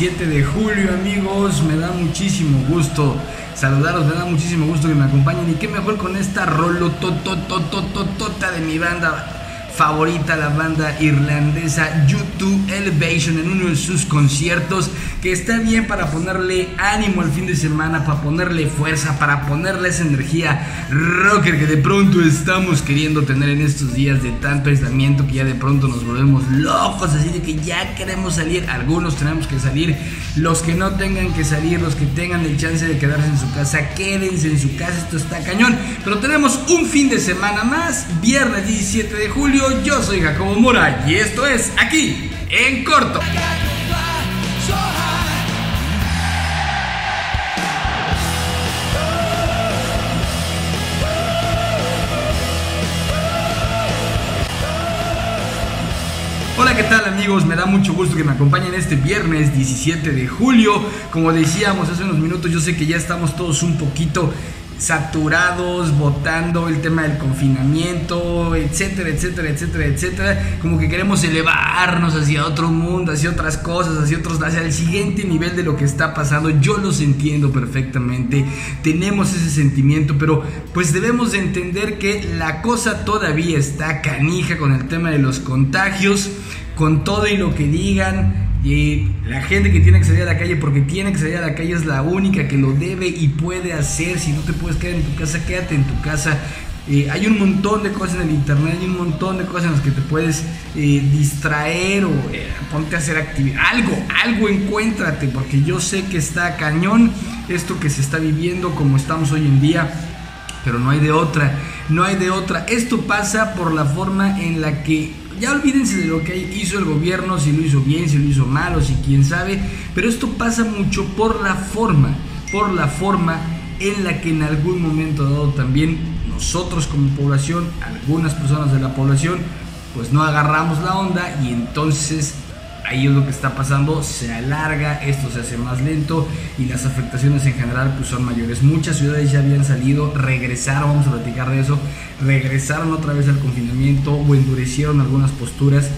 17 de julio amigos, me da muchísimo gusto saludaros, me da muchísimo gusto que me acompañen. Y qué mejor con esta rolo tota de mi banda favorita, la banda irlandesa YouTube Elevation en uno de sus conciertos, que está bien para ponerle ánimo al fin de semana, para ponerle fuerza, para ponerle esa energía rocker que de pronto estamos queriendo tener en estos días de tanto aislamiento que ya de pronto nos volvemos locos, así de que ya queremos salir, algunos tenemos que salir, los que no tengan que salir, los que tengan el chance de quedarse en su casa, quédense en su casa, esto está cañón, pero tenemos un fin de semana más, viernes 17 de julio, yo soy Jacobo Mora y esto es aquí en corto. Hola, ¿qué tal amigos? Me da mucho gusto que me acompañen este viernes 17 de julio. Como decíamos hace unos minutos, yo sé que ya estamos todos un poquito saturados, votando el tema del confinamiento, etcétera, etcétera, etcétera, etcétera. Como que queremos elevarnos hacia otro mundo, hacia otras cosas, hacia otros, hacia el siguiente nivel de lo que está pasando. Yo los entiendo perfectamente. Tenemos ese sentimiento, pero pues debemos de entender que la cosa todavía está canija con el tema de los contagios, con todo y lo que digan. Y la gente que tiene que salir a la calle porque tiene que salir a la calle es la única que lo debe y puede hacer. Si no te puedes quedar en tu casa, quédate en tu casa. Eh, hay un montón de cosas en el internet, hay un montón de cosas en las que te puedes eh, distraer o eh, ponte a hacer actividad. Algo, algo encuéntrate, porque yo sé que está cañón esto que se está viviendo como estamos hoy en día pero no hay de otra, no hay de otra. Esto pasa por la forma en la que, ya olvídense de lo que hizo el gobierno, si lo hizo bien, si lo hizo mal o si quién sabe, pero esto pasa mucho por la forma, por la forma en la que en algún momento dado también nosotros como población, algunas personas de la población, pues no agarramos la onda y entonces ahí es lo que está pasando, se alarga, esto se hace más lento y las afectaciones en general pues son mayores. Muchas ciudades ya habían salido, regresaron, vamos a platicar de eso, regresaron otra vez al confinamiento o endurecieron algunas posturas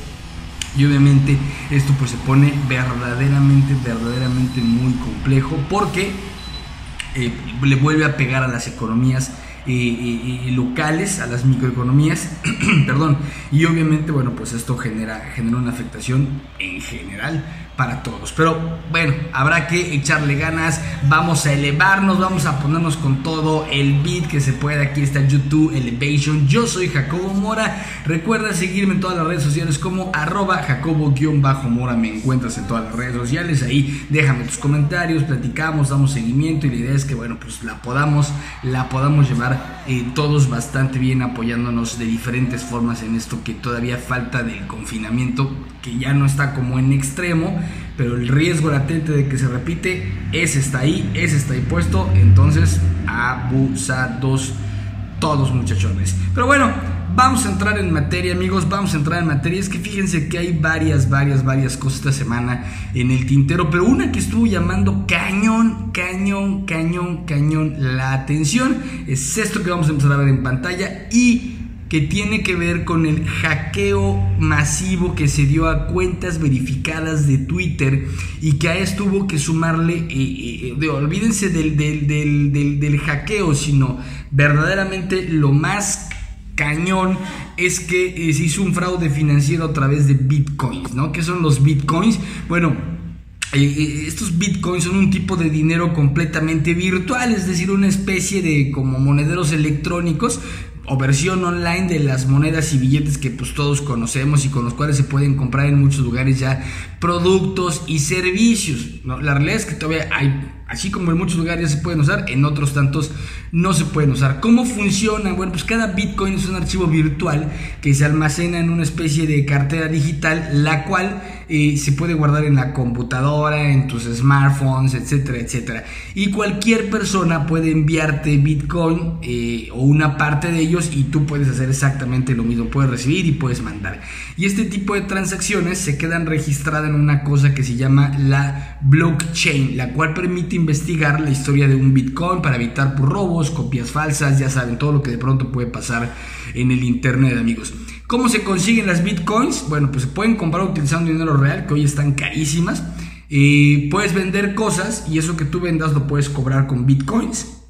y obviamente esto pues se pone verdaderamente, verdaderamente muy complejo porque eh, le vuelve a pegar a las economías eh, locales, a las microeconomías, perdón, y obviamente, bueno, pues esto genera, genera una afectación en general para todos. Pero bueno, habrá que echarle ganas, vamos a elevarnos, vamos a ponernos con todo el beat que se puede. Aquí está YouTube Elevation. Yo soy Jacobo Mora. Recuerda seguirme en todas las redes sociales como arroba jacobo-mora. Me encuentras en todas las redes sociales. Ahí déjame tus comentarios, platicamos, damos seguimiento y la idea es que bueno, pues la podamos, la podamos llevar eh, todos bastante bien apoyándonos de diferentes formas en esto que todavía falta del confinamiento, que ya no está como en extremo, pero el riesgo latente de que se repite, ese está ahí, ese está ahí puesto, entonces abusados todos muchachones. Pero bueno, vamos a entrar en materia amigos, vamos a entrar en materia. Es que fíjense que hay varias, varias, varias cosas esta semana en el tintero, pero una que estuvo llamando cañón, cañón, cañón, cañón la atención es esto que vamos a empezar a ver en pantalla y que tiene que ver con el hackeo masivo que se dio a cuentas verificadas de Twitter y que a esto hubo que sumarle, eh, eh, de, olvídense del, del, del, del, del hackeo, sino verdaderamente lo más cañón es que eh, se hizo un fraude financiero a través de bitcoins, ¿no? ¿Qué son los bitcoins? Bueno, eh, estos bitcoins son un tipo de dinero completamente virtual, es decir, una especie de como monederos electrónicos o versión online de las monedas y billetes que pues todos conocemos y con los cuales se pueden comprar en muchos lugares ya productos y servicios. La realidad es que todavía hay Así como en muchos lugares se pueden usar, en otros tantos no se pueden usar. ¿Cómo funciona? Bueno, pues cada Bitcoin es un archivo virtual que se almacena en una especie de cartera digital, la cual eh, se puede guardar en la computadora, en tus smartphones, etcétera, etcétera. Y cualquier persona puede enviarte Bitcoin eh, o una parte de ellos y tú puedes hacer exactamente lo mismo. Puedes recibir y puedes mandar. Y este tipo de transacciones se quedan registradas en una cosa que se llama la blockchain, la cual permite investigar la historia de un Bitcoin para evitar por robos, copias falsas, ya saben, todo lo que de pronto puede pasar en el Internet, amigos. ¿Cómo se consiguen las Bitcoins? Bueno, pues se pueden comprar utilizando dinero real, que hoy están carísimas. Eh, puedes vender cosas y eso que tú vendas lo puedes cobrar con Bitcoins.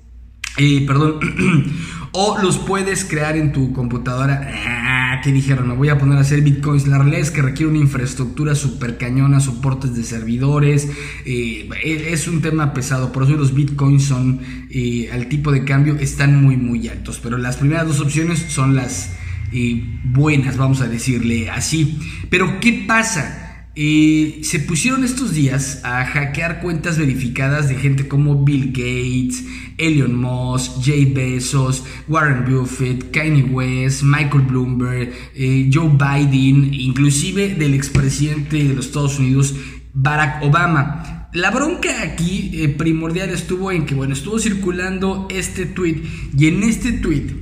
Eh, perdón. o los puedes crear en tu computadora. Ah, ¿Qué dijeron? Me voy a poner a hacer bitcoins. La realidad es que requiere una infraestructura súper cañona, soportes de servidores. Eh, es un tema pesado. Por eso los bitcoins son, eh, al tipo de cambio, están muy, muy altos. Pero las primeras dos opciones son las eh, buenas, vamos a decirle así. Pero, ¿qué pasa? Eh, se pusieron estos días a hackear cuentas verificadas de gente como Bill Gates, Elon Musk, Jay Bezos, Warren Buffett, Kanye West, Michael Bloomberg, eh, Joe Biden, inclusive del expresidente de los Estados Unidos, Barack Obama. La bronca aquí primordial estuvo en que, bueno, estuvo circulando este tweet y en este tweet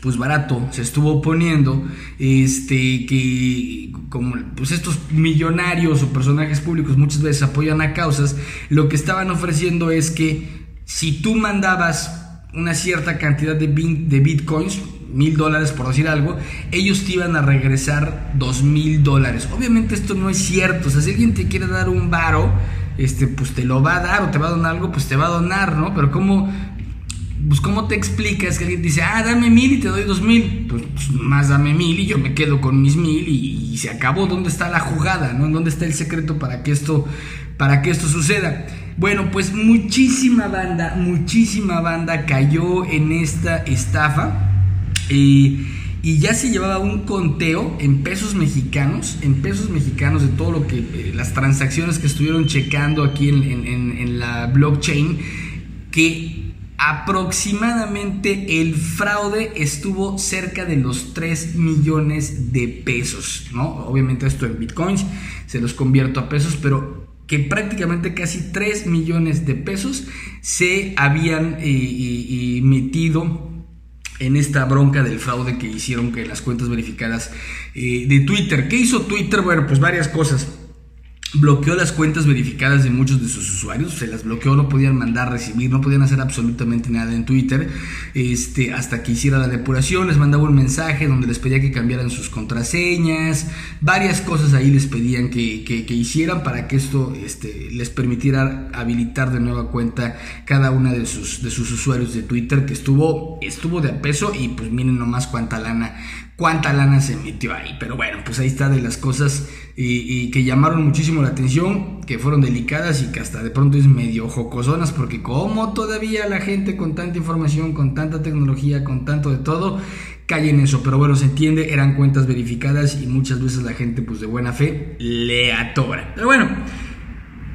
pues barato se estuvo poniendo este que como pues estos millonarios o personajes públicos muchas veces apoyan a causas lo que estaban ofreciendo es que si tú mandabas una cierta cantidad de, de bitcoins mil dólares por decir algo ellos te iban a regresar dos mil dólares. Obviamente esto no es cierto o sea si alguien te quiere dar un varo este pues te lo va a dar o te va a donar algo pues te va a donar no pero cómo pues ¿cómo te explicas que alguien dice, ah, dame mil y te doy dos mil? Pues, pues más dame mil y yo me quedo con mis mil y, se acabó. ¿Dónde está la jugada? ¿no? ¿Dónde está el secreto para que esto, para que esto suceda? Bueno, pues muchísima banda, muchísima banda cayó en esta estafa. y ya se llevaba un conteo en pesos mexicanos, en pesos mexicanos de todo lo que, eh, las transacciones que estuvieron checando aquí en, en la blockchain, que aproximadamente el fraude estuvo cerca de los 3 millones de pesos, ¿no? Obviamente esto en bitcoins, se los convierto a pesos, pero que prácticamente casi 3 millones de pesos se habían eh, eh, eh, metido en esta bronca del fraude que hicieron que las cuentas verificadas de Twitter. ¿Qué hizo Twitter? Bueno, pues varias cosas bloqueó las cuentas verificadas de muchos de sus usuarios, se las bloqueó, no podían mandar, recibir, no podían hacer absolutamente nada en Twitter, este, hasta que hiciera la depuración, les mandaba un mensaje donde les pedía que cambiaran sus contraseñas, varias cosas ahí les pedían que, que, hicieran para que esto este, les permitiera habilitar de nueva cuenta cada una de sus, de sus usuarios de Twitter, que estuvo, estuvo de a peso y pues miren nomás cuánta lana cuánta lana se metió ahí. Pero bueno, pues ahí está de las cosas y, que llamaron muchísimo la atención, que fueron delicadas y que hasta de pronto es medio jocosonas, porque como todavía la gente con tanta información, con tanta tecnología, con tanto de todo, cae en eso. Pero bueno, se entiende, eran cuentas verificadas y muchas veces la gente pues de buena fe le atora. Pero bueno.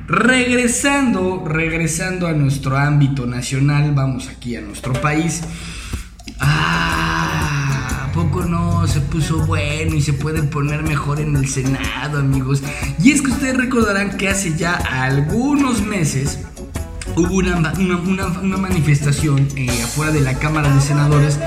Regresando, regresando a nuestro ámbito nacional, vamos aquí a nuestro país. Ah, se puso bueno y se puede poner mejor en el Senado, amigos? Y es que ustedes recordarán que hace ya algunos meses hubo una, una, manifestación eh, afuera de la Cámara de Senadores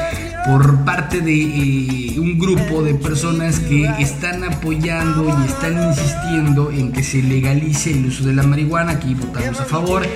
por parte de eh, un grupo de personas que están apoyando y están insistiendo en que se legalice el uso de la marihuana. Aquí votamos a favor.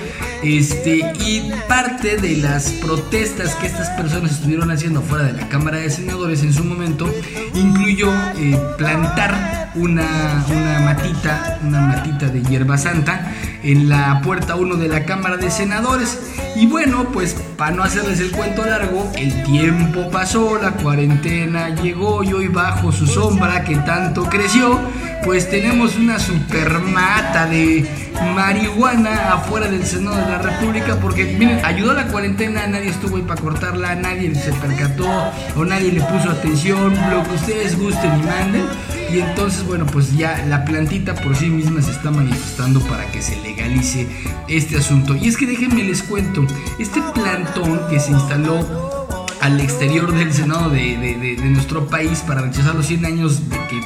Este, y parte de las protestas que estas personas estuvieron haciendo fuera de la Cámara de Senadores en su momento incluyó eh, plantar una, una matita, una matita de hierba santa en la puerta 1 de la Cámara de Senadores. Y bueno, pues para no hacerles el cuento largo, el tiempo pasó, la cuarentena llegó y hoy bajo su sombra que tanto creció, pues tenemos una super mata de marihuana afuera del Senado de la República porque, miren, ayudó la cuarentena, nadie estuvo ahí para cortarla, nadie se percató o nadie le puso atención, lo que ustedes gusten y manden. Y entonces, bueno, pues ya la plantita por sí misma se está manifestando para que se legalice este asunto. Y es que déjenme les cuento, este plantón que se instaló al exterior del Senado de, de- de- de nuestro país para rechazar los 100 años de que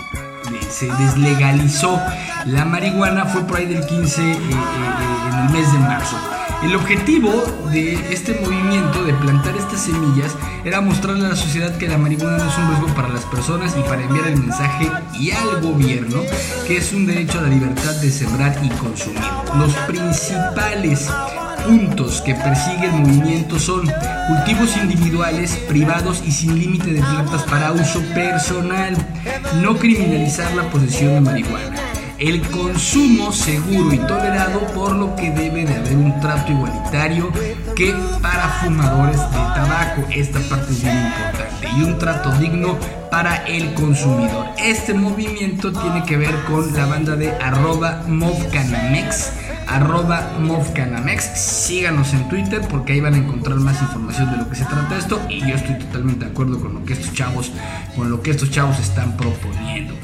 se deslegalizó la marihuana fue por ahí del 15 eh, eh, eh, en el mes de marzo. El objetivo de este movimiento de plantar estas semillas era mostrarle a la sociedad que la marihuana no es un riesgo para las personas y para enviar el mensaje y al gobierno que es un derecho a la libertad de sembrar y consumir. Los principales puntos que persigue el movimiento son cultivos individuales, privados y sin límite de plantas para uso personal, no criminalizar la posesión de marihuana, el consumo seguro y tolerado por lo que debe de haber un trato igualitario que para fumadores de tabaco, esta parte es bien importante, y un trato digno para el consumidor. Este movimiento tiene que ver con la banda de arroba movcanamex arroba movcanamex. Síganos en Twitter porque ahí van a encontrar más información de lo que se trata esto y yo estoy totalmente de acuerdo con lo que estos chavos, con lo que estos chavos están proponiendo.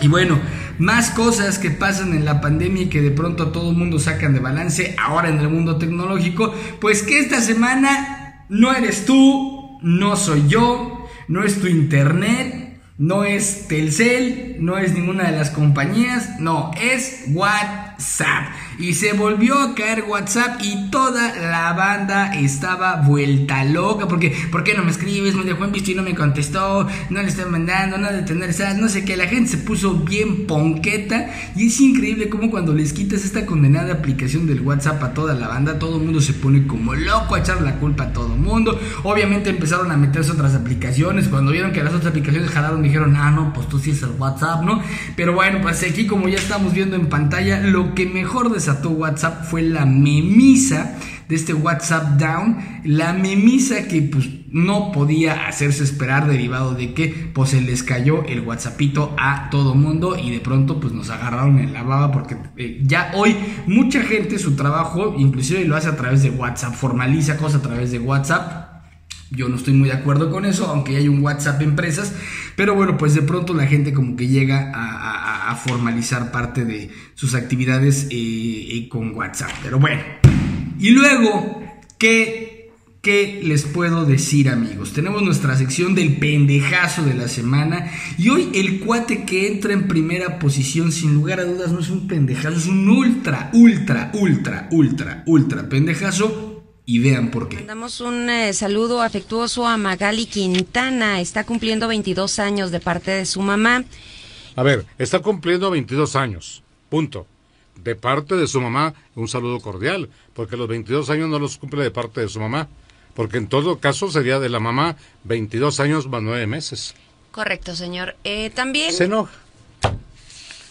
Y bueno, más cosas que pasan en la pandemia y que de pronto a todo el mundo sacan de balance ahora en el mundo tecnológico, pues que esta semana no eres tú, no soy yo, no es tu internet, no es Telcel, no es ninguna de las compañías, no, es WhatsApp. Y se volvió a caer WhatsApp y toda la banda estaba vuelta loca. Porque, ¿por qué no me escribes? Me dejó en visto y no me contestó. No le estoy mandando, no de tener no sé qué. La gente se puso bien ponqueta. Y es increíble cómo cuando les quitas esta condenada aplicación del WhatsApp a toda la banda, todo el mundo se pone como loco a echar la culpa a todo el mundo. Obviamente empezaron a meterse otras aplicaciones. Cuando vieron que las otras aplicaciones jalaron, dijeron, ah, no, pues tú sí es el WhatsApp, ¿no? Pero bueno, pues aquí como ya estamos viendo en pantalla, lo que mejor desató WhatsApp fue la memisa de este WhatsApp Down, la memisa que pues no podía hacerse esperar derivado de que pues se les cayó el WhatsAppito a todo mundo y de pronto pues nos agarraron en la baba porque eh, ya hoy mucha gente su trabajo inclusive lo hace a través de WhatsApp, formaliza cosas a través de WhatsApp. Yo no estoy muy de acuerdo con eso, aunque hay un WhatsApp empresas. Pero bueno, pues de pronto la gente como que llega a- a formalizar parte de sus actividades eh, eh, con WhatsApp. Pero bueno. Y luego, ¿qué, ¿qué les puedo decir amigos? Tenemos nuestra sección del pendejazo de la semana. Y hoy el cuate que entra en primera posición, sin lugar a dudas, no es un pendejazo, es un ultra, ultra, ultra, ultra, ultra pendejazo. Y vean por qué. Mandamos un eh, saludo afectuoso a Magali Quintana. Está cumpliendo 22 años de parte de su mamá. A ver, está cumpliendo 22 años. Punto. De parte de su mamá, un saludo cordial, porque los 22 años no los cumple de parte de su mamá, porque en todo caso sería de la mamá 22 años más 9 meses. Correcto, señor. Eh, también. Se enoja.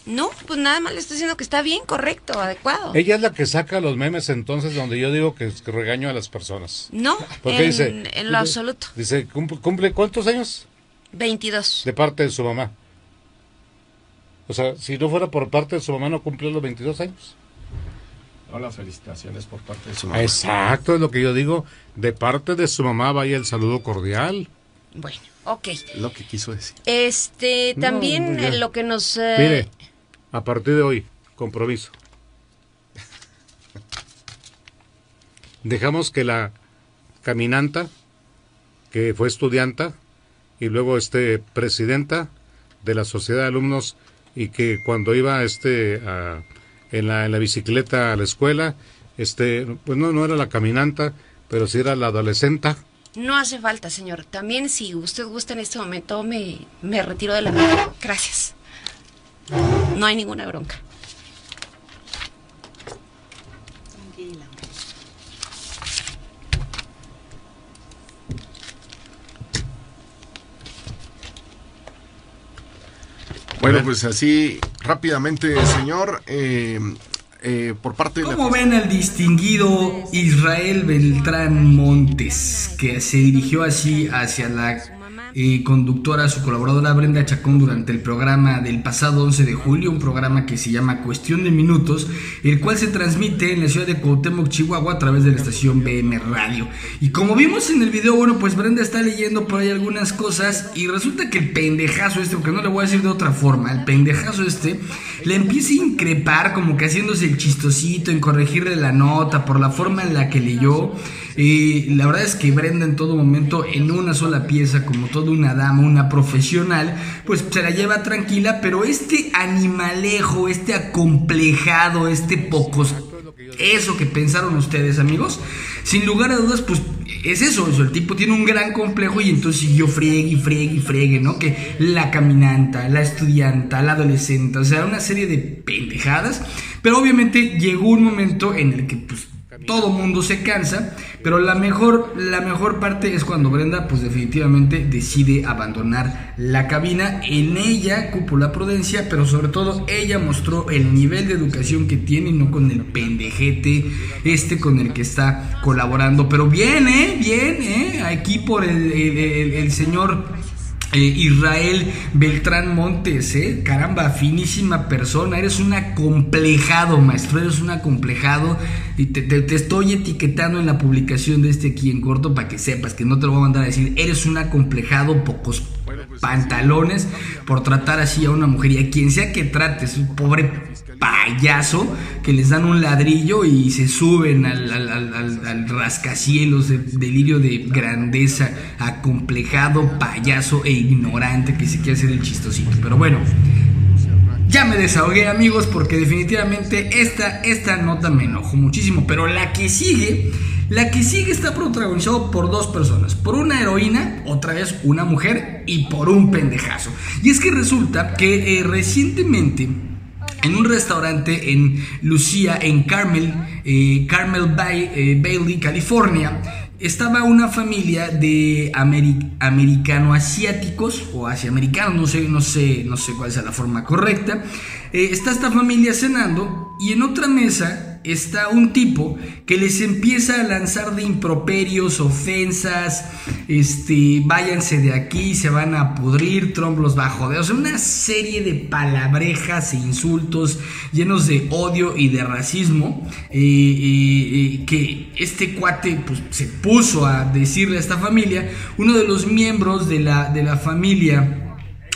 No, pues nada más le estoy diciendo que está bien, correcto, adecuado. Ella es la que saca los memes entonces donde yo digo que, que regaño a las personas. No, Porque en, dice, en lo absoluto. Dice, ¿cumple, cumple cuántos años? 22. De parte de su mamá. O sea, si no fuera por parte de su mamá, no cumplió los 22 años. No, las felicitaciones por parte de su mamá. Exacto, es lo que yo digo. De parte de su mamá vaya el saludo cordial. Bueno, ok. Lo que quiso decir. Este, también eh, lo que nos... eh, Mire, a partir de hoy, compromiso. Dejamos que la caminanta, que fue estudianta y luego este presidenta de la sociedad de alumnos y que cuando iba este a- en, la, en la bicicleta a la escuela, este pues no, no era la caminanta, pero sí era la adolescenta. No hace falta, señor. También si usted gusta en este momento, me, me retiro de la. Gracias. No hay ninguna bronca. Bueno, pues así rápidamente, señor, eh, eh, por parte de la... ¿Cómo ven al distinguido Israel Beltrán Montes, que se dirigió así hacia la eh, conductora, su colaboradora Brenda Chacón durante el programa del pasado 11 de julio, un programa que se llama Cuestión de Minutos, el cual se transmite en la ciudad de Cuauhtémoc, Chihuahua, a través de la estación BM Radio. Y como vimos en el video, bueno, pues Brenda está leyendo por ahí algunas cosas y resulta que el pendejazo este, porque no le voy a decir de otra forma, el pendejazo este le empieza a increpar como que haciéndose el chistosito en corregirle la nota por la forma en la que leyó. Eh, la verdad es que Brenda en todo momento, en una sola pieza, como toda una dama, una profesional, pues se la lleva tranquila, pero este animalejo, este acomplejado, este pocos, eso que pensaron ustedes, amigos, sin lugar a dudas, pues es eso, eso, el tipo tiene un gran complejo y entonces siguió friegue y friegue y friegue, ¿no? Que la caminanta, la estudianta, la adolescente, o sea, una serie de pendejadas, pero obviamente llegó un momento en el que pues todo mundo se cansa, pero la mejor, la mejor parte es cuando Brenda, pues definitivamente decide abandonar la cabina. En ella cupo la prudencia, pero sobre todo ella mostró el nivel de educación que tiene, no con el pendejete este con el que está colaborando. Pero bien, ¿eh? Bien, ¿eh? Aquí por el, el- señor eh, Israel Beltrán Montes, ¿eh? Caramba, finísima persona. Eres un acomplejado, maestro. Eres un acomplejado. Y te, te- te estoy etiquetando en la publicación de este aquí en corto para que sepas que no te lo voy a mandar a decir. Eres un acomplejado, pocos pantalones por tratar así a una mujer. Y a quien sea que trates, un pobre payaso que les dan un ladrillo y se suben al- al- al rascacielos, de delirio de grandeza, acomplejado, payaso e ignorante que se quiere hacer el chistosito. Pero bueno, ya me desahogué amigos porque definitivamente esta, esta nota me enojó muchísimo. Pero la que sigue, la que sigue está protagonizado por dos personas. Por una heroína, otra vez una mujer y por un pendejazo. Y es que resulta que eh, recientemente en un restaurante en Lucía, en Carmel, eh, Carmel Bay, eh, Bailey, California, estaba una familia de ameri- americano-asiáticos o asiamericanos, no sé, no sé, no sé cuál sea la forma correcta. Está esta familia cenando y en otra mesa está un tipo que les empieza a lanzar de improperios, ofensas, este, váyanse de aquí, se van a pudrir, Trump los va a una serie de palabrejas e insultos llenos de odio y de racismo, eh, eh, eh, que este cuate pues, se puso a decirle a esta familia, uno de los miembros de la, de la familia,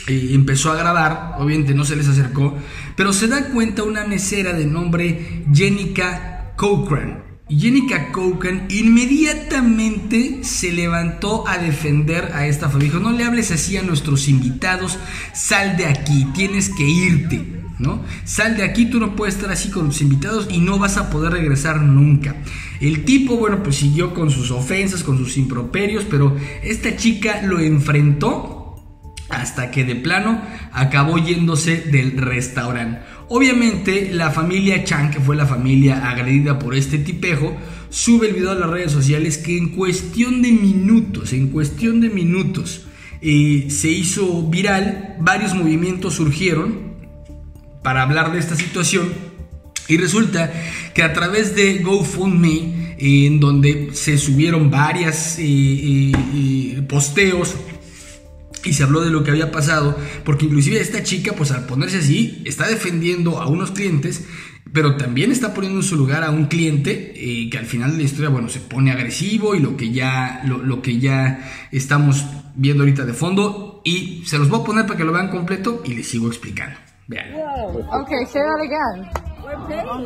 eh, empezó a grabar, obviamente no se les acercó, pero se da cuenta una mesera de nombre Jenica Cochran. Y Jenica Cochran inmediatamente se levantó a defender a esta familia. No le hables así a nuestros invitados, sal de aquí, tienes que irte. ¿No? Sal de aquí, tú no puedes estar así con los invitados y no vas a poder regresar nunca. El tipo, bueno, pues siguió con sus ofensas, con sus improperios, pero esta chica lo enfrentó hasta que de plano acabó yéndose del restaurante. Obviamente la familia Chan, que fue la familia agredida por este tipejo, sube el video a las redes sociales que en cuestión de minutos, en cuestión de minutos, eh, se hizo viral, varios movimientos surgieron para hablar de esta situación y resulta que a través de GoFundMe, eh, en donde se subieron varias eh, posteos y se habló de lo que había pasado, porque inclusive esta chica, pues al ponerse así, está defendiendo a unos clientes, pero también está poniendo en su lugar a un cliente eh, que al final de la historia, bueno, se pone agresivo y lo que ya, lo, lo que ya estamos viendo ahorita de fondo, y se los voy a poner para que lo vean completo y les sigo explicando. Vean. Okay, say that again.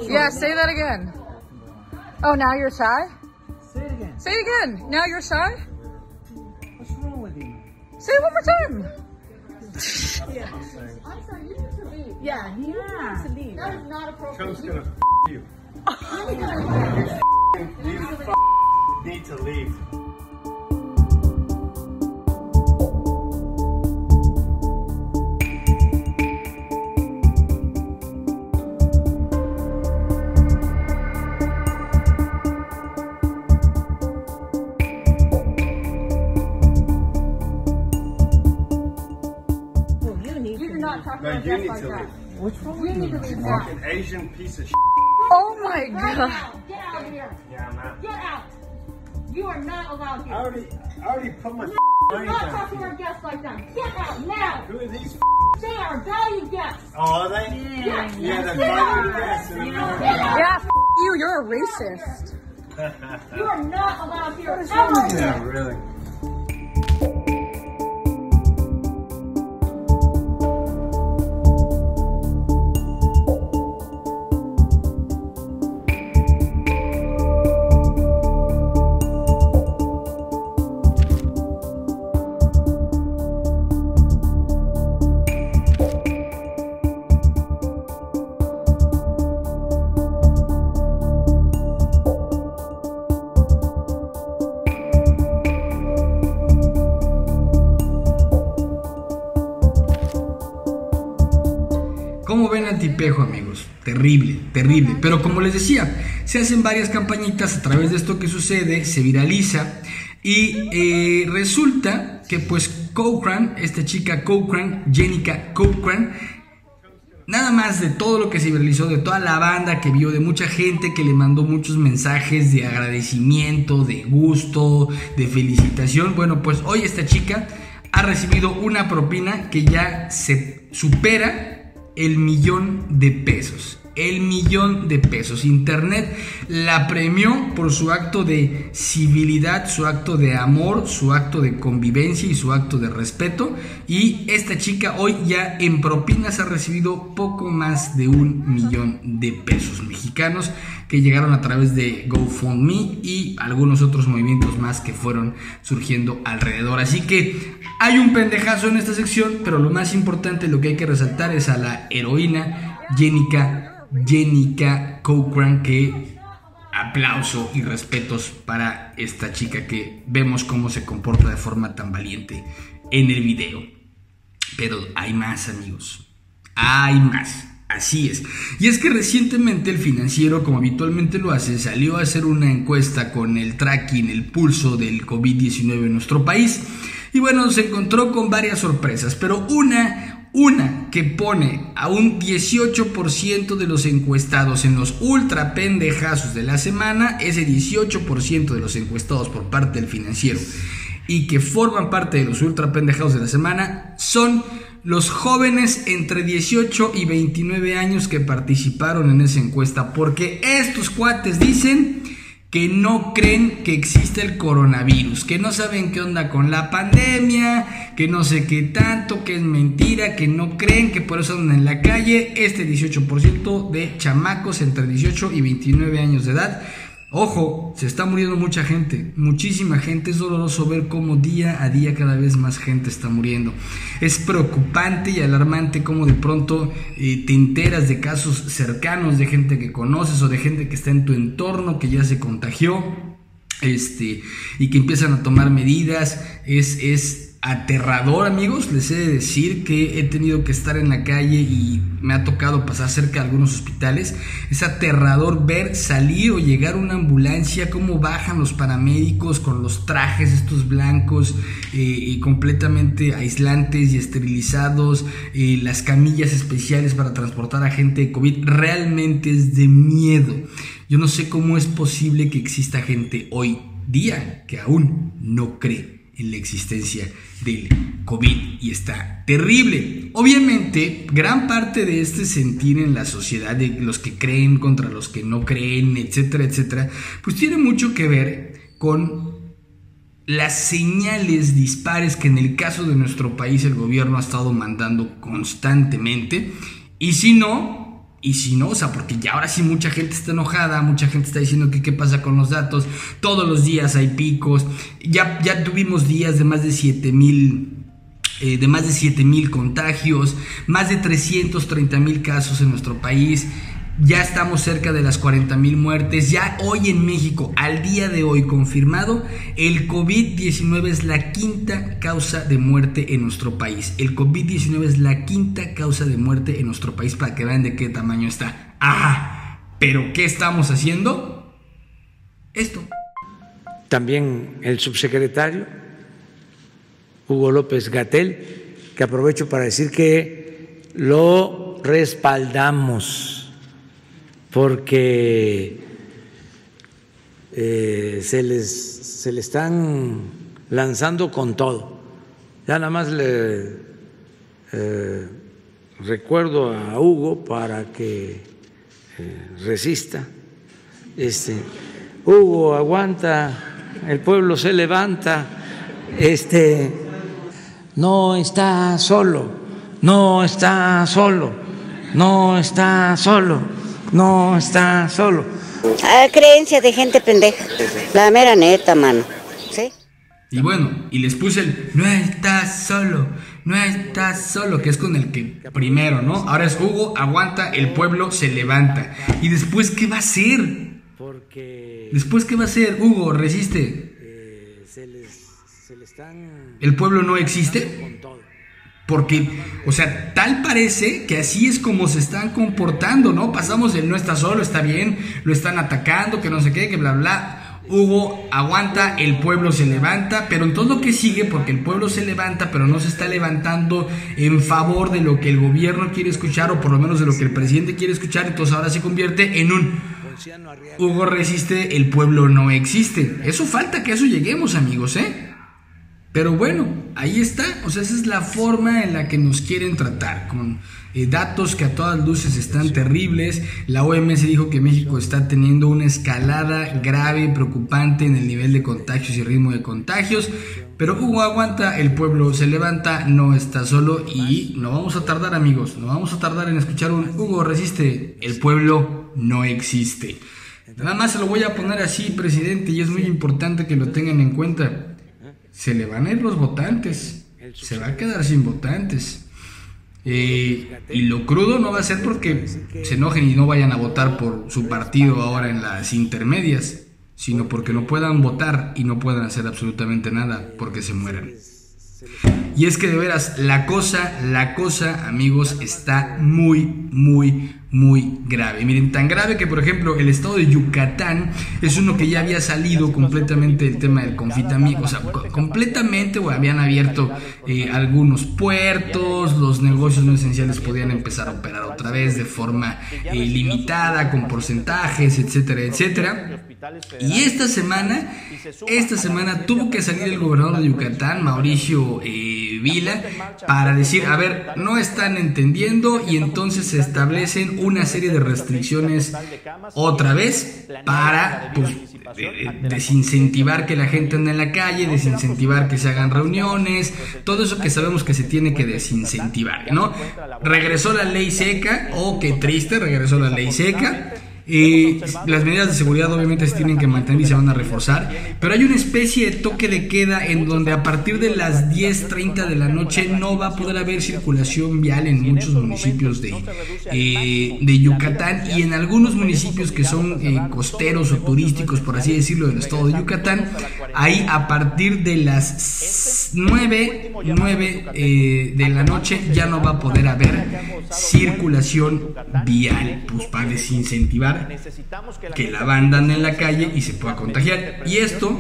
Yeah, say that again. Oh, now you're shy? Say it again. Say it again. Now you're shy? Say it one more time. Yeah, I'm sorry, he needs to leave. That is not appropriate. Trump's gonna f you. you f need to leave. You with need you? to leave now. Fucking Asian piece of Oh my Right god. now. Get out of here. Yeah, I'm out. Get out. You are not allowed here. I here. already, I already put my Do not talk to our guests like that. Get out now. Who are these? They are valued guests. Oh, are they? Yes. Yeah, they're Get out. valued guests. and I'm not- Yeah, f- you. You're a racist. You are not allowed here ever Yeah, again. really. Tipejo, amigos? Terrible, terrible. Pero como les decía, se hacen varias campañitas a través de esto que sucede, se viraliza y eh, resulta que pues Cochran, esta chica Cochran, Jenica Cochran, nada más de todo lo que se viralizó, de toda la banda que vio, de mucha gente que le mandó muchos mensajes de agradecimiento, de gusto, de felicitación. Bueno, pues hoy esta chica ha recibido una propina que ya se supera el millón de pesos. El millón de pesos. Internet la premió por su acto de civilidad, su acto de amor, su acto de convivencia y su acto de respeto. Y esta chica hoy ya en propinas ha recibido poco más de un millón de pesos mexicanos que llegaron a través de GoFundMe y algunos otros movimientos más que fueron surgiendo alrededor. Así que hay un pendejazo en esta sección, pero lo más importante, lo que hay que resaltar es a la heroína Jenica, Jenica Cochran, que aplauso y respetos para esta chica que vemos cómo se comporta de forma tan valiente en el video. Pero hay más amigos, hay más. Así es. Y es que recientemente el financiero, como habitualmente lo hace, salió a hacer una encuesta con el tracking, el pulso del COVID-19 en nuestro país. Y bueno, se encontró con varias sorpresas, pero una, una que pone a un 18% de los encuestados en los ultra pendejazos de la semana, ese 18% de los encuestados por parte del financiero y que forman parte de los ultra pendejados de la semana son los jóvenes entre 18 y 29 años que participaron en esa encuesta, porque estos cuates dicen que no creen que existe el coronavirus, que no saben qué onda con la pandemia, que no sé qué tanto, que es mentira, que no creen, que por eso andan en la calle. Este 18% de chamacos entre 18 y 29 años de edad. Ojo, se está muriendo mucha gente, muchísima gente. Es doloroso ver cómo día a día cada vez más gente está muriendo. Es preocupante y alarmante cómo de pronto eh, te enteras de casos cercanos de gente que conoces o de gente que está en tu entorno que ya se contagió este, y que empiezan a tomar medidas. Es, es aterrador, amigos. Les he de decir que he tenido que estar en la calle y me ha tocado pasar cerca de algunos hospitales. Es aterrador ver salir o llegar una ambulancia, cómo bajan los paramédicos con los trajes estos blancos eh, y completamente aislantes y esterilizados, eh, las camillas especiales para transportar a gente de COVID. Realmente es de miedo. Yo no sé cómo es posible que exista gente hoy día que aún no cree en la existencia del COVID y está terrible. Obviamente, gran parte de este sentir en la sociedad de los que creen contra los que no creen, etcétera, etcétera, pues tiene mucho que ver con las señales dispares que en el caso de nuestro país el gobierno ha estado mandando constantemente. Y si no, y si no, o sea, porque ya ahora sí mucha gente está enojada, mucha gente está diciendo que qué pasa con los datos, todos los días hay picos, ya, ya tuvimos días de más de 7 mil... eh, de más de 7 mil contagios, más de 330 mil casos en nuestro país, ya estamos cerca de las 40 mil muertes, ya hoy en México, al día de hoy confirmado, el COVID-19 es la quinta causa de muerte en nuestro país. El COVID-19 es la quinta causa de muerte en nuestro país para que vean de qué tamaño está. ¡Ah! ¿Pero qué estamos haciendo? Esto. También el subsecretario Hugo López Gatel, que aprovecho para decir que lo respaldamos porque eh, se, les, se le están lanzando con todo. Ya nada más le eh, recuerdo a Hugo para que eh, resista. Este, Hugo aguanta, el pueblo se levanta, este, no está solo, no está solo, no está solo, no está solo. Ah, creencia de gente pendeja. La mera neta, mano. ¿Sí? Y bueno, y les puse el no estás solo, no estás solo, que es con el que primero, ¿no? Ahora es Hugo, aguanta, el pueblo se levanta. ¿Y después qué va a hacer? Porque Después qué va a hacer? Hugo, resiste. eh, se, les, se le están ¿El pueblo no existe? Porque, o sea, tal parece que así es como se están comportando, ¿no? Pasamos el no está solo, está bien, lo están atacando, que no sé qué, que bla, bla. Hugo aguanta, el pueblo se levanta, pero en todo lo que sigue, porque el pueblo se levanta, pero no se está levantando en favor de lo que el gobierno quiere escuchar, o por lo menos de lo que el presidente quiere escuchar, entonces ahora se convierte en un. Hugo resiste, el pueblo no existe. Eso falta que a eso lleguemos, amigos, ¿eh? Pero bueno, ahí está. O sea, esa es la forma en la que nos quieren tratar, con eh, datos que a todas luces están terribles. La OMS dijo que México está teniendo una escalada grave, preocupante en el nivel de contagios y ritmo de contagios. Pero Hugo aguanta, el pueblo se levanta, no está solo y no vamos a tardar, amigos. No vamos a tardar en escuchar un Hugo resiste, el pueblo no existe. Nada más se lo voy a poner así, presidente, y es muy importante que lo tengan en cuenta se le van a ir los votantes. Se va a quedar sin votantes. Eh, y lo crudo no va a ser porque se enojen y no vayan a votar por su partido ahora en las intermedias, sino porque no puedan votar y no puedan hacer absolutamente nada porque se mueran. Y es que de veras, la cosa, la cosa, amigos, está muy, muy, muy grave. Miren, tan grave que, por ejemplo, el estado de Yucatán es uno que ya había salido completamente el tema del confitamiento. O sea, co- completamente, o habían abierto eh, algunos puertos, los negocios no esenciales podían empezar a operar otra vez de forma eh, limitada, con porcentajes, etcétera, etcétera. Y esta semana, esta semana tuvo que salir el gobernador de Yucatán, Mauricio eh, Vila, para decir, a ver, no están entendiendo y entonces se establecen una serie de restricciones otra vez para pues, eh, desincentivar que la gente ande en la calle, desincentivar que se hagan reuniones, todo eso que sabemos que se tiene que desincentivar, ¿no? Regresó la ley seca, oh, qué triste, regresó la ley seca. Eh, las medidas de seguridad obviamente se tienen que mantener y se van a reforzar, pero hay una especie de toque de queda en donde a partir de las 10.30 de la noche no va a poder haber circulación vial en muchos municipios de, eh, de Yucatán y en algunos municipios que son eh, costeros o turísticos, por así decirlo, del estado de Yucatán, ahí a partir de las 9, 9 eh, de la noche ya no va a poder haber circulación vial, pues para desincentivar que la banda ande en la calle y se pueda contagiar. Y esto,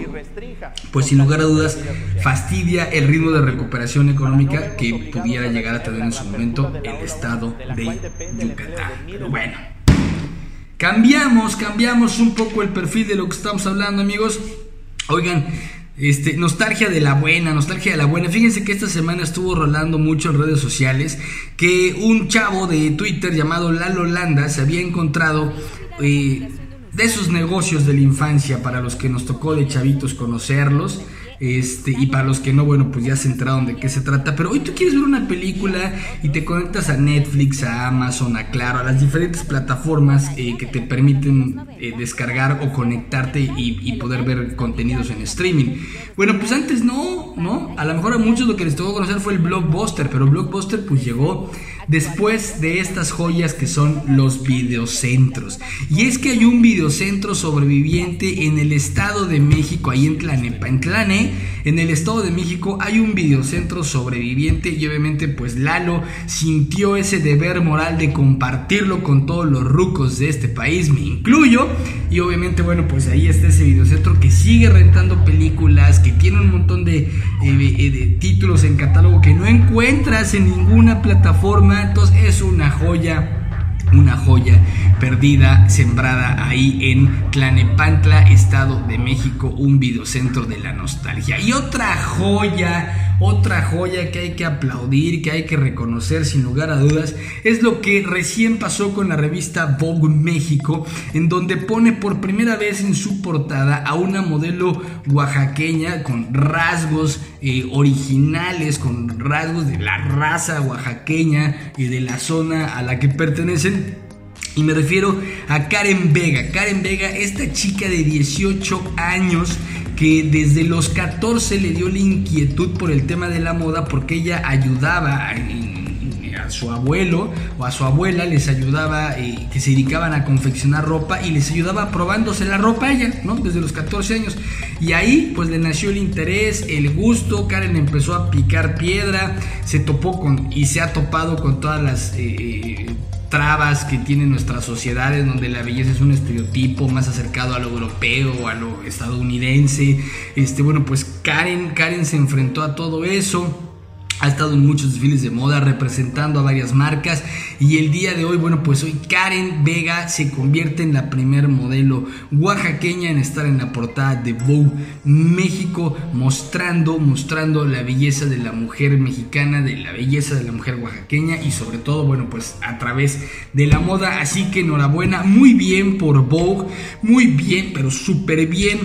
pues sin lugar a dudas, fastidia el ritmo de recuperación económica que pudiera llegar a tener en su momento el estado de Yucatán. Pero bueno, cambiamos, cambiamos un poco el perfil de lo que estamos hablando, amigos. Oigan, este, nostalgia de la buena, nostalgia de la buena. Fíjense que esta semana estuvo rolando mucho en redes sociales que un chavo de Twitter llamado Lalo Landa se había encontrado eh, de esos negocios de la infancia para los que nos tocó de chavitos conocerlos. Este, y para los que no, bueno, pues ya se enteraron de qué se trata. Pero hoy tú quieres ver una película y te conectas a Netflix, a Amazon, a Claro, a las diferentes plataformas eh, que te permiten eh, descargar o conectarte y, y poder ver contenidos en streaming. Bueno, pues antes no, ¿no? A lo mejor a muchos lo que les tocó conocer fue el Blockbuster, pero Blockbuster pues llegó después de estas joyas que son los videocentros. Y es que hay un videocentro sobreviviente en el Estado de México, ahí en Tlanepa, en Tlane, en el Estado de México hay un videocentro sobreviviente y obviamente pues Lalo sintió ese deber moral de compartirlo con todos los rucos de este país, me incluyo, y obviamente bueno pues ahí está ese videocentro que sigue rentando películas, que tiene un montón de, de títulos en catálogo que no encuentras en ninguna plataforma, entonces es una joya una joya perdida, sembrada ahí en Tlanepantla, Estado de México, un videocentro de la nostalgia. Y otra joya, otra joya que hay que aplaudir, que hay que reconocer sin lugar a dudas, es lo que recién pasó con la revista Vogue México, en donde pone por primera vez en su portada a una modelo oaxaqueña con rasgos eh, originales, con rasgos de la raza oaxaqueña y de la zona a la que pertenecen. Y me refiero a Karen Vega. Karen Vega, esta chica de 18 años que desde los 14 le dio la inquietud por el tema de la moda porque ella ayudaba a, su abuelo o a su abuela, les ayudaba, eh, que se dedicaban a confeccionar ropa y les ayudaba probándose la ropa a ella, ¿no? Desde los 14 años. Y ahí pues le nació el interés, el gusto, Karen empezó a picar piedra, se topó con y se ha topado con todas las... eh, trabas que tiene nuestra sociedad en donde la belleza es un estereotipo más acercado a lo europeo, a lo estadounidense. Este, bueno, pues Karen, Karen se enfrentó a todo eso. Ha estado en muchos desfiles de moda representando a varias marcas y el día de hoy, bueno, pues hoy Karen Vega se convierte en la primer modelo oaxaqueña en estar en la portada de Vogue México, mostrando, mostrando la belleza de la mujer mexicana, de la belleza de la mujer oaxaqueña y sobre todo, bueno, pues a través de la moda. Así que enhorabuena, muy bien por Vogue, muy bien, pero súper bien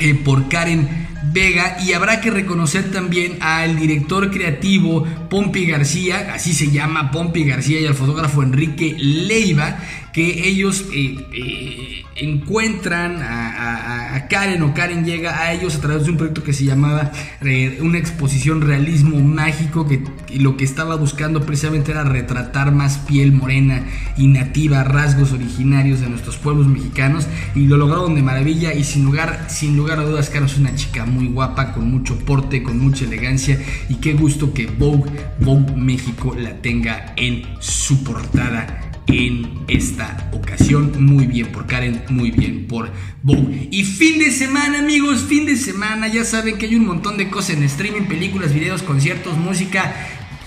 eh, por Karen Vega y habrá que reconocer también al director creativo Pompi García, así se llama Pompi García y al fotógrafo Enrique Leiva, que ellos eh, eh, encuentran a, Karen o Karen llega a ellos a través de un proyecto que se llamaba eh, una exposición realismo mágico que lo que estaba buscando precisamente era retratar más piel morena y nativa, rasgos originarios de nuestros pueblos mexicanos y lo lograron de maravilla y sin lugar, sin lugar a dudas Karen es una chica muy guapa, con mucho porte, con mucha elegancia y qué gusto que Vogue, Vogue México la tenga en su portada en esta ocasión. Muy bien por Karen, muy bien por Vogue. Y fin de semana, amigos, fin de semana. Ya saben que hay un montón de cosas en streaming, películas, videos, conciertos, música.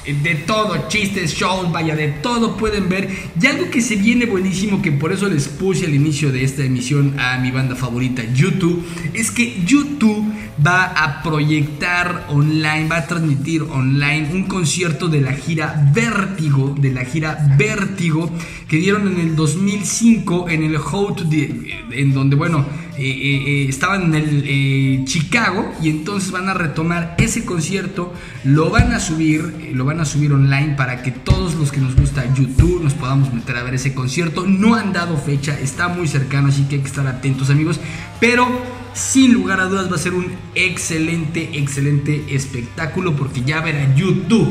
Eh, De todo, chistes, shows, vaya, de todo pueden ver. Y algo que se viene buenísimo, que por eso les puse al inicio de esta emisión a mi banda favorita, YouTube, es que YouTube va a proyectar online, va a transmitir online un concierto de la gira Vértigo, de la gira Vértigo, que dieron en el 2005 en el Hot, de- en donde, bueno, eh, eh, eh, estaban en el Chicago y entonces van a retomar ese concierto, lo van a subir, lo van a subir online para que todos los que nos gusta YouTube nos podamos meter a ver ese concierto. No han dado fecha, está muy cercano, así que hay que estar atentos amigos, pero sin lugar a dudas va a ser un excelente, excelente espectáculo porque ya ver a YouTube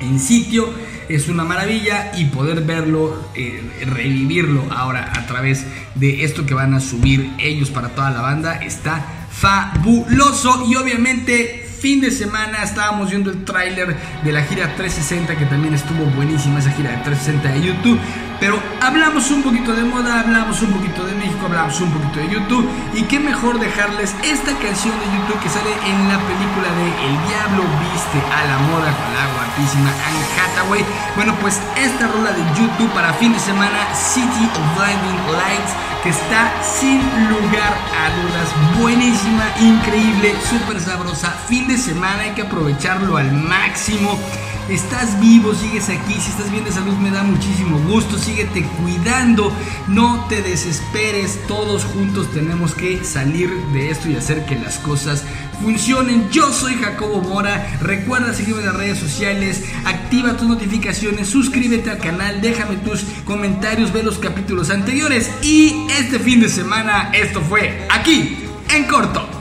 en sitio es una maravilla y poder verlo, eh, revivirlo ahora a través de esto que van a subir ellos para toda la banda está fabuloso. Y obviamente fin de semana estábamos viendo el tráiler de la gira 360 que también estuvo buenísima esa gira de 360 de YouTube pero hablamos un poquito de moda, hablamos un poquito de México, hablamos un poquito de YouTube y qué mejor dejarles esta canción de YouTube que sale en la película de El Diablo Viste a la Moda con la guapísima Anne Hathaway. Bueno, pues esta rola de YouTube para fin de semana, City of Blinding Lights, que está sin lugar a dudas. Buenísima, increíble, súper sabrosa. Fin de semana hay que aprovecharlo al máximo. Estás vivo, sigues aquí, si estás bien de salud me da muchísimo gusto, síguete cuidando, no te desesperes, todos juntos tenemos que salir de esto y hacer que las cosas funcionen. Yo soy Jacobo Mora, recuerda seguirme en las redes sociales, activa tus notificaciones, suscríbete al canal, déjame tus comentarios, ve los capítulos anteriores. Y este fin de semana esto fue aquí, en corto.